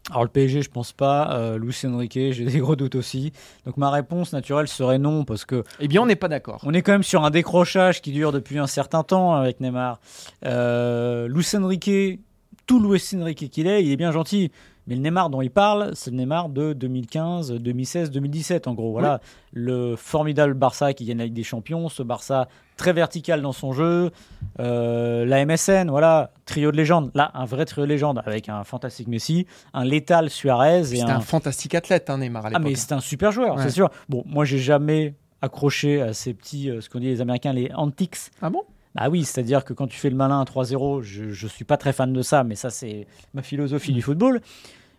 Alors le PSG, je pense pas. Euh, Luis Enrique, j'ai des gros doutes aussi. Donc ma réponse naturelle serait non, parce que Eh bien, on n'est pas d'accord. on est quand même sur un décrochage qui dure depuis un certain temps avec Neymar. Euh, Luis Enrique, tout Luis Enrique qu'il est, il est bien gentil. Mais le Neymar dont il parle, c'est le Neymar de 2015, 2016, 2017 en gros. Voilà, le formidable Barça qui gagne la Ligue des Champions, ce Barça très vertical dans son jeu, euh, la MSN, voilà, trio de légende. Là, un vrai trio de légende avec un fantastique Messi, un létal Suarez et C'était un un fantastique athlète, hein, Neymar, à ah mais c'est un super joueur, Ouais. c'est sûr. Bon, moi j'ai jamais accroché à ces petits, euh, ce qu'on dit les Américains, les antics. Ah bon? Bah oui, c'est-à-dire que quand tu fais le malin à 3-0, je, je suis pas très fan de ça, mais ça c'est ma philosophie du football.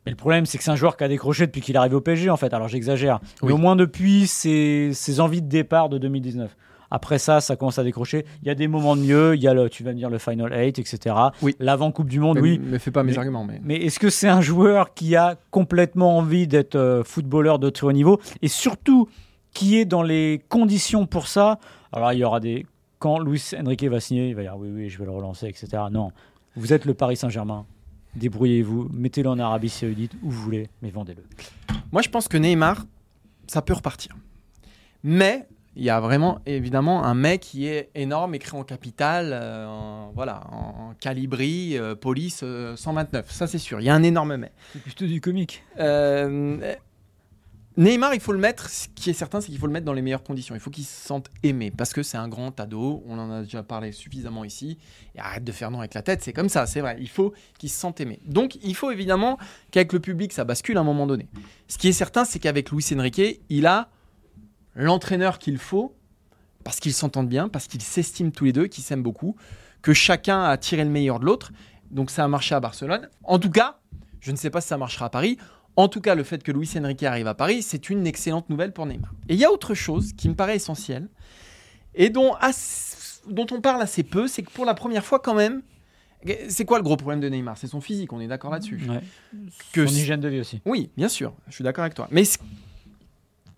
Mais le problème, c'est que c'est un joueur qui a décroché depuis qu'il est arrivé au PSG, en fait. Alors j'exagère, mais au moins depuis ses, ses envies de départ de 2019. Après ça, ça commence à décrocher. Il y a des moments de mieux. Il y a le, tu vas me dire le Final 8, etc. Oui. L'avant Coupe du Monde, Mais- oui. Me fais pas mes Mais- arguments, mais. Mais est-ce que c'est un joueur qui a complètement envie d'être euh, footballeur de très haut niveau? Et surtout qui est dans les conditions pour ça? Alors il y aura des quand Luis Enrique va signer, il va dire oui oui je vais le relancer etc. Non, vous êtes le Paris Saint-Germain, débrouillez-vous, mettez-le en Arabie Saoudite où vous voulez, mais vendez-le. Moi, je pense que Neymar, ça peut repartir. Mais Il y a vraiment, évidemment, un mec qui est énorme, écrit en capital, euh, en, voilà, en, en calibri, euh, police euh, 129. Ça, c'est sûr. Il y a un énorme mec. C'est plutôt du comique. Neymar, il faut le mettre. Ce qui est certain, c'est qu'il faut le mettre dans les meilleures conditions. Il faut qu'il se sente aimé parce que c'est un grand ado. On en a déjà parlé suffisamment ici. Et arrête de faire non avec la tête. C'est comme ça, c'est vrai. Il faut qu'il se sente aimé. Donc, il faut évidemment qu'avec le public, ça bascule à un moment donné. Ce qui est certain, c'est qu'avec Luis Enrique, il a l'entraîneur qu'il faut parce qu'ils s'entendent bien, parce qu'ils s'estiment tous les deux, qu'ils s'aiment beaucoup, que chacun a tiré le meilleur de l'autre. Donc, ça a marché à Barcelone. En tout cas, je ne sais pas si ça marchera à Paris. En tout cas, le fait que Luis Enrique arrive à Paris, c'est une excellente nouvelle pour Neymar. Et il y a autre chose qui me paraît essentielle et dont, as- dont on parle assez peu, c'est que pour la première fois quand même, c'est quoi le gros problème de Neymar? C'est son physique, on est d'accord là-dessus. Ouais. Que Son hygiène de vie aussi. oui, bien sûr, je suis d'accord avec toi. Mais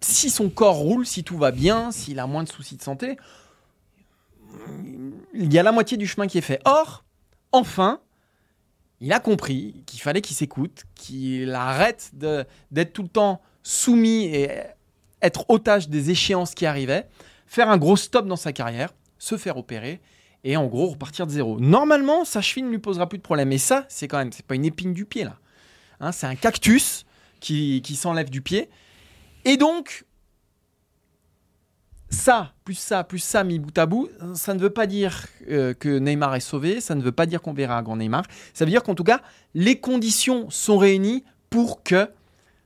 si son corps roule, si tout va bien, s'il a moins de soucis de santé, il y a la moitié du chemin qui est fait. Or, enfin, il a compris qu'il fallait qu'il s'écoute, qu'il arrête d'être tout le temps soumis et être otage des échéances qui arrivaient, faire un gros stop dans sa carrière, se faire opérer et en gros repartir de zéro. Normalement, sa cheville ne lui posera plus de problème. Et ça, c'est quand même, c'est pas une épine du pied là. Hein, c'est un cactus qui, qui s'enlève du pied. Et donc, ça, plus ça, plus ça, mis bout à bout, ça ne veut pas dire euh, que Neymar est sauvé, ça ne veut pas dire qu'on verra un grand Neymar. Ça veut dire qu'en tout cas, les conditions sont réunies pour que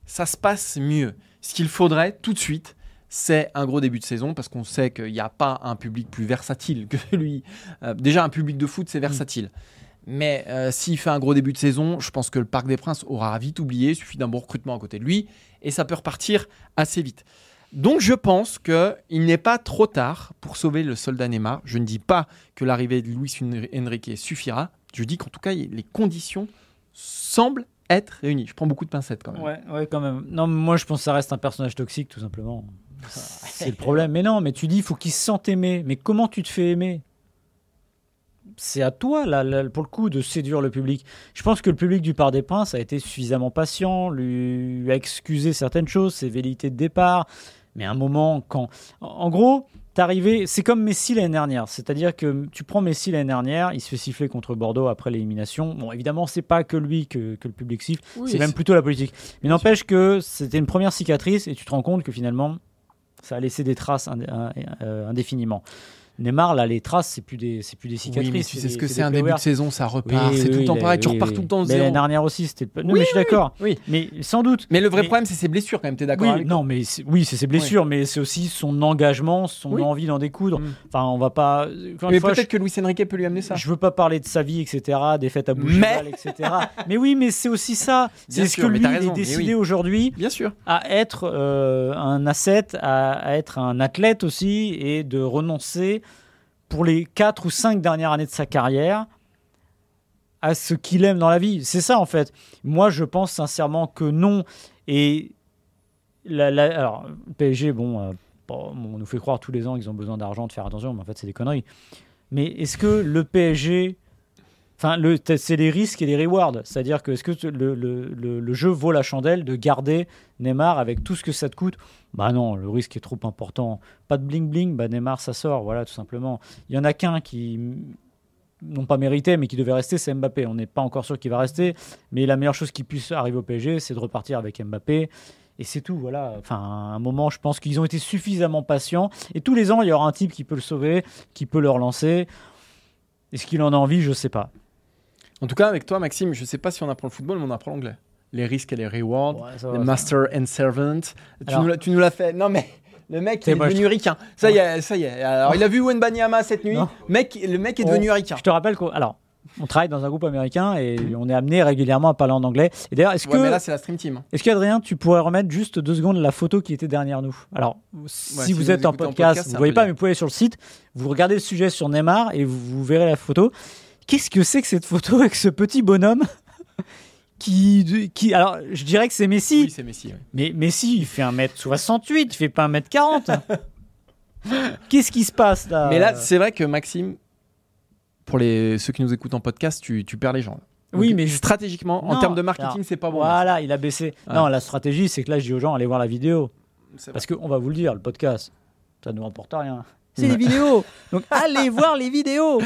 ça se passe mieux. Ce qu'il faudrait tout de suite, c'est un gros début de saison parce qu'on sait qu'il n'y a pas un public plus versatile que lui. Euh, déjà, un public de foot, c'est versatile. Mais euh, s'il fait un gros début de saison, je pense que le Parc des Princes aura vite oublié. Il suffit d'un bon recrutement à côté de lui et ça peut repartir assez vite. Donc je pense qu'il n'est pas trop tard pour sauver le soldat Neymar. Je ne dis pas que l'arrivée de Luis Enrique suffira. Je dis qu'en tout cas, les conditions semblent être réunies. Je prends beaucoup de pincettes quand même. Ouais, ouais, quand même. Non, moi, je pense que ça reste un personnage toxique, tout simplement. C'est le problème. Mais non, mais tu dis, il faut qu'il se sente aimé. Mais comment tu te fais aimer? C'est à toi, là, là, pour le coup, de séduire le public. Je pense que le public du Parc des Princes a été suffisamment patient, lui a excusé certaines choses, ses velléités de départ. Mais à un moment, quand. En gros, t'arrivais. C'est comme Messi l'année dernière. C'est-à-dire que tu prends Messi l'année dernière, il se fait siffler contre Bordeaux après l'élimination. Bon, évidemment, c'est pas que lui que, que le public siffle, Oui, c'est même plutôt la politique. Mais n'empêche que c'était une première cicatrice et tu te rends compte que finalement, ça a laissé des traces indé- un- euh, indéfiniment. Neymar, là, les traces, c'est plus des, c'est plus des cicatrices. Oui, mais tu sais ce que c'est un début de saison, ça Oui, repart. oui, c'est tout le oui, temps pareil, tu oui, repars oui. tout le temps Mais l'année dernière aussi, c'était. Non, Oui, mais je suis oui, d'accord. oui. Mais sans doute. Mais le vrai Mais- problème, c'est ses blessures quand même. T'es d'accord Oui, non, mais c'est- oui, c'est ses blessures, mais c'est aussi son engagement, son Oui. envie d'en découdre. Mm. Enfin, on va pas. Mais peut-être que Luis Enrique peut lui amener ça. je veux pas parler de sa vie, etc., des fêtes à Mais- Boucheval, etc. Mais oui, mais c'est aussi ça. C'est ce que mais lui est mais décidé oui. aujourd'hui Bien sûr. à être euh, un asset, à être un athlète aussi, et de renoncer pour les 4 ou 5 dernières années de sa carrière à ce qu'il aime dans la vie. C'est ça en fait. Moi, je pense sincèrement que non. Et la, la- alors, PSG, bon, euh, bon, on nous fait croire tous les ans qu'ils ont besoin d'argent, de faire attention, mais en fait, c'est des conneries. Mais est-ce que le PSG. Enfin, c'est les risques et les rewards. C'est-à-dire que est-ce que le, jeu vaut la chandelle de garder Neymar avec tout ce que ça te coûte? Bah non, le risque est trop important. Pas de bling bling, bah Neymar ça sort, voilà tout simplement. Il y en a qu'un qui n'ont pas mérité, mais qui devait rester, c'est Mbappé. On n'est pas encore sûr qu'il va rester, mais la meilleure chose qui puisse arriver au PSG, c'est de repartir avec Mbappé. Et c'est tout, voilà. Enfin, à un moment, je pense qu'ils ont été suffisamment patients. Et tous les ans, il y aura un type qui peut le sauver, qui peut le relancer. Est-ce qu'il en a envie? Je sais pas. En tout cas, avec toi, Maxime, je sais pas si on apprend le football, mais on apprend l'anglais. Les risques et les rewards, Ouais, les master and servant. Tu nous l'as- tu nous l'as fait. Non, mais le mec, il est devenu ricain. Ça y est, ça y est. Alors, il a vu Wenbanyama cette nuit. Mec, le mec est On- devenu ricain. Je te rappelle qu'on alors, on travaille dans un groupe américain et on est amené régulièrement à parler en anglais. Et d'ailleurs, est-ce Ouais, mais que, là, c'est la stream team. est-ce qu'Adrien, tu pourrais remettre juste deux secondes la photo qui était derrière nous? Alors, si si vous vous êtes en podcast, vous un voyez pas, mais vous pouvez aller sur le site, vous regardez le sujet sur Neymar et vous, vous verrez la photo. Qu'est-ce que c'est que cette photo avec ce petit bonhomme qui, qui, alors, je dirais que c'est Messi, Oui, c'est Messi. ouais. mais Messi, il fait 1m68, il fait pas 1m40. Qu'est-ce qui se passe là? Mais là, c'est vrai que Maxime, pour les, ceux qui nous écoutent en podcast, tu, tu perds les gens. là. Oui, Donc, mais- stratégiquement, en termes de marketing, c'est pas bon. Voilà, il a baissé. Ouais. Non, la stratégie, c'est que là, je dis aux gens, allez voir la vidéo. Parce qu'on va vous le dire, le podcast, Ça ne nous rapporte rien. C'est des vidéos. Donc allez voir les vidéos.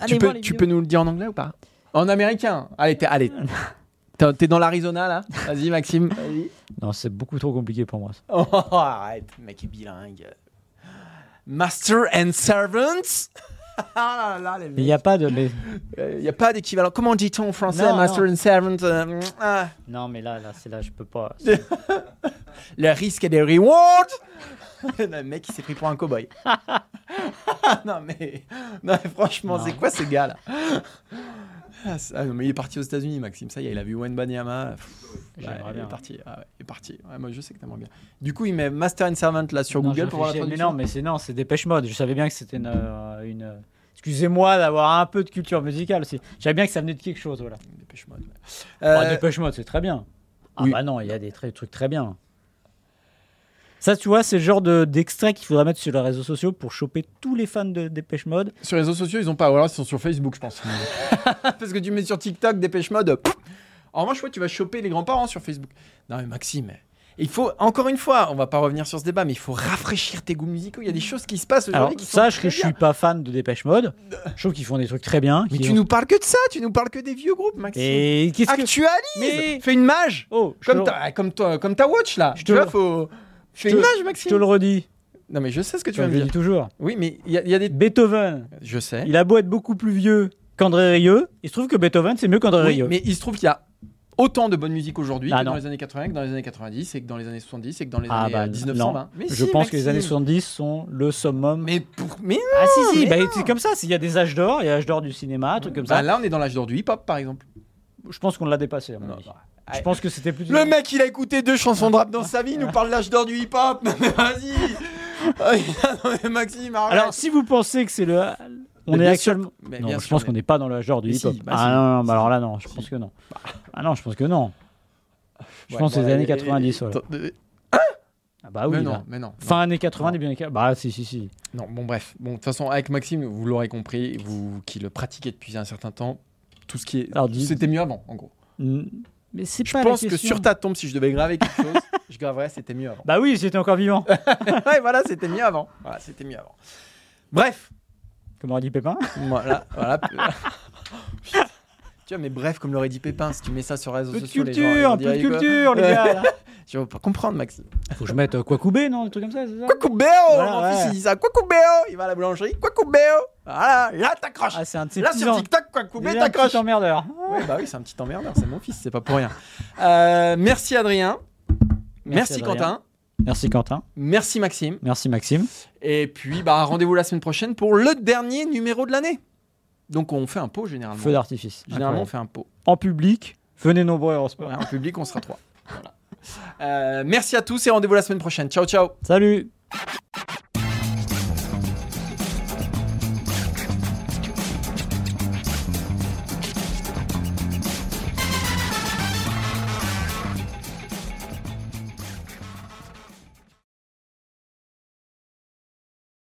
Allez Tu peux, tu peux nous le dire en anglais ou pas? En américain. Allez, t'es, allez. T'es dans l'Arizona là? Vas-y Maxime. Vas-y. Non, c'est beaucoup trop compliqué pour moi. ça. Oh, arrête, mec est bilingue. Master and servants? ah là là, les Mais il n'y a pas de. mais- Il n'y a pas d'équivalent. Comment dit-on en français Non, Master non. and servant euh, ah. Non, mais là, là, c'est là, je peux pas. Le risque et les rewards Le mec, il s'est pris pour un cowboy. non, mais... non, mais franchement, c'est quoi ces gars-là? Ah, c'est- ah, non, mais il est parti aux États-Unis, Maxime. Ça y est, il a vu Wayne Banyama. Ouais, il est parti. Ah ouais, il est parti. Ouais, moi, je sais que t'aimerais bien. Du coup, il met Master and Servant là sur Non, Google pour voir la. Mais traduction. non, mais c'est non, c'est Dépêche Mode. Je savais bien que c'était une, euh, une- Excusez-moi d'avoir un peu de culture musicale aussi. Je savais bien que ça venait de quelque chose, voilà. Dépêche Mode. Euh, Dépêche Mode, c'est très bien. Ah oui. bah non, il y a des très- trucs très bien. Ça, tu vois, c'est le genre de- d'extrait qu'il faudrait mettre sur les réseaux sociaux pour choper tous les fans de Dépêche Mode. Sur les réseaux sociaux, ils ont pas. Ou alors, ils sont sur Facebook, je pense. Parce que tu mets sur TikTok, Dépêche Mode. pff. En revanche, ouais, tu vas choper les grands-parents sur Facebook. Non, mais Maxime, il faut, encore une fois, on va pas revenir sur ce débat, mais il faut rafraîchir tes goûts musicaux. Il y a des choses qui se passent Alors, aujourd'hui qui sont sache très que je bien. suis pas fan de Dépêche Mode. Je trouve qu'ils font des trucs très bien. Mais tu ont- nous parles que de ça, tu nous parles que des vieux groupes, Maxime. Et qu'est-ce que. Actualise Mais- Fais une mage Oh, comme, te... ta, comme, ta watch là. Je tu te- vois, faut. Fais te- une mage, je Maxime. te le redis. Non, mais je sais ce que tu vas me dire. toujours. Oui, mais il y, a- il y a des. Beethoven, Je sais. il a beau être beaucoup plus vieux qu'André Rieu, il se trouve que Beethoven, c'est mieux qu'André Oui, Rieu. mais il se trouve qu'il y a autant de bonne musique aujourd'hui Ah que dans les années 80, que dans les années 90, et que dans les années 70, et que dans les Ah années bah, euh, 1920. Mais Je si, pense que les années Maxime. 70 sont le summum. Mais, pour... mais ah si, si, mais bah, c'est comme ça. Il y a des âges d'or, il y a l'âge d'or du cinéma, un truc comme bah, ça. là, on est dans l'âge d'or du hip-hop, par exemple. Je pense qu'on l'a dépassé, à mon Non, avis. Je pense que c'était plus. Le mec, il a écouté deux chansons de rap dans sa vie, il nous parle de l'âge d'or du hip-hop. Vas-y mais Maxime, arrête. Alors, si vous pensez que c'est le. On est actuellement. mais non, bien je sûr, pense mais- qu'on n'est pas dans l'âge d'or du Mais hip-hop. bah ah si. non, non, bah alors là, non, je pense que non. Ah non, je pense que non. Je Ouais, pense que c'est les années et- 90. ouais. Attends, euh, Ah bah oui, mais là. non, mais non. Fin années 80, Non. début années 80. Bah si, si, si. Non, bon, bref. Bon, de toute façon, avec Maxime, vous l'aurez compris, vous qui le pratiquez depuis un certain temps, tout ce qui est. Alors, dis- C'était mieux avant, en gros. Mm, Mais c'est Je pas la pense que sur ta tombe, si je devais graver quelque chose, je graverais c'était mieux avant. Bah oui, j'étais encore vivant. ouais, voilà, c'était mieux avant. Voilà, c'était mieux avant. Bref, Comme aurait dit Pépin. voilà, voilà. tu vois, mais bref, comme l'aurait dit Pépin, si tu mets ça sur les réseaux Peu de sociaux, les gens, culture, vont un peu de culture, les gars. Tu vas pas comprendre, Maxime. Faut que je mette euh, non Un truc comme ça, c'est ça Kwakubéo Voilà, Mon ouais. fils, il dit ça. Kwakubéo Il va à la boulangerie. Kwakubéo Voilà, là, t'accroches. Ah, c'est un de ces là, petits sur en- TikTok, Kwakubé, déjà un t'accroches. petit emmerdeur. Ouais, bah oui, c'est un petit emmerdeur, c'est mon fils, c'est pas pour rien. Euh, merci Adrien. Merci, Adrien. Quentin. Merci Quentin. Merci Maxime. Merci Maxime. Et puis, bah, rendez-vous la semaine prochaine pour le dernier numéro de l'année. Donc, on fait un pot généralement. Feu d'artifice. Généralement, on Incroyable. fait un pot. En public, venez nombreux à Eurosport. Ouais, en public, on sera trois. Voilà. Euh, merci à tous et rendez-vous la semaine prochaine. Ciao, ciao. Salut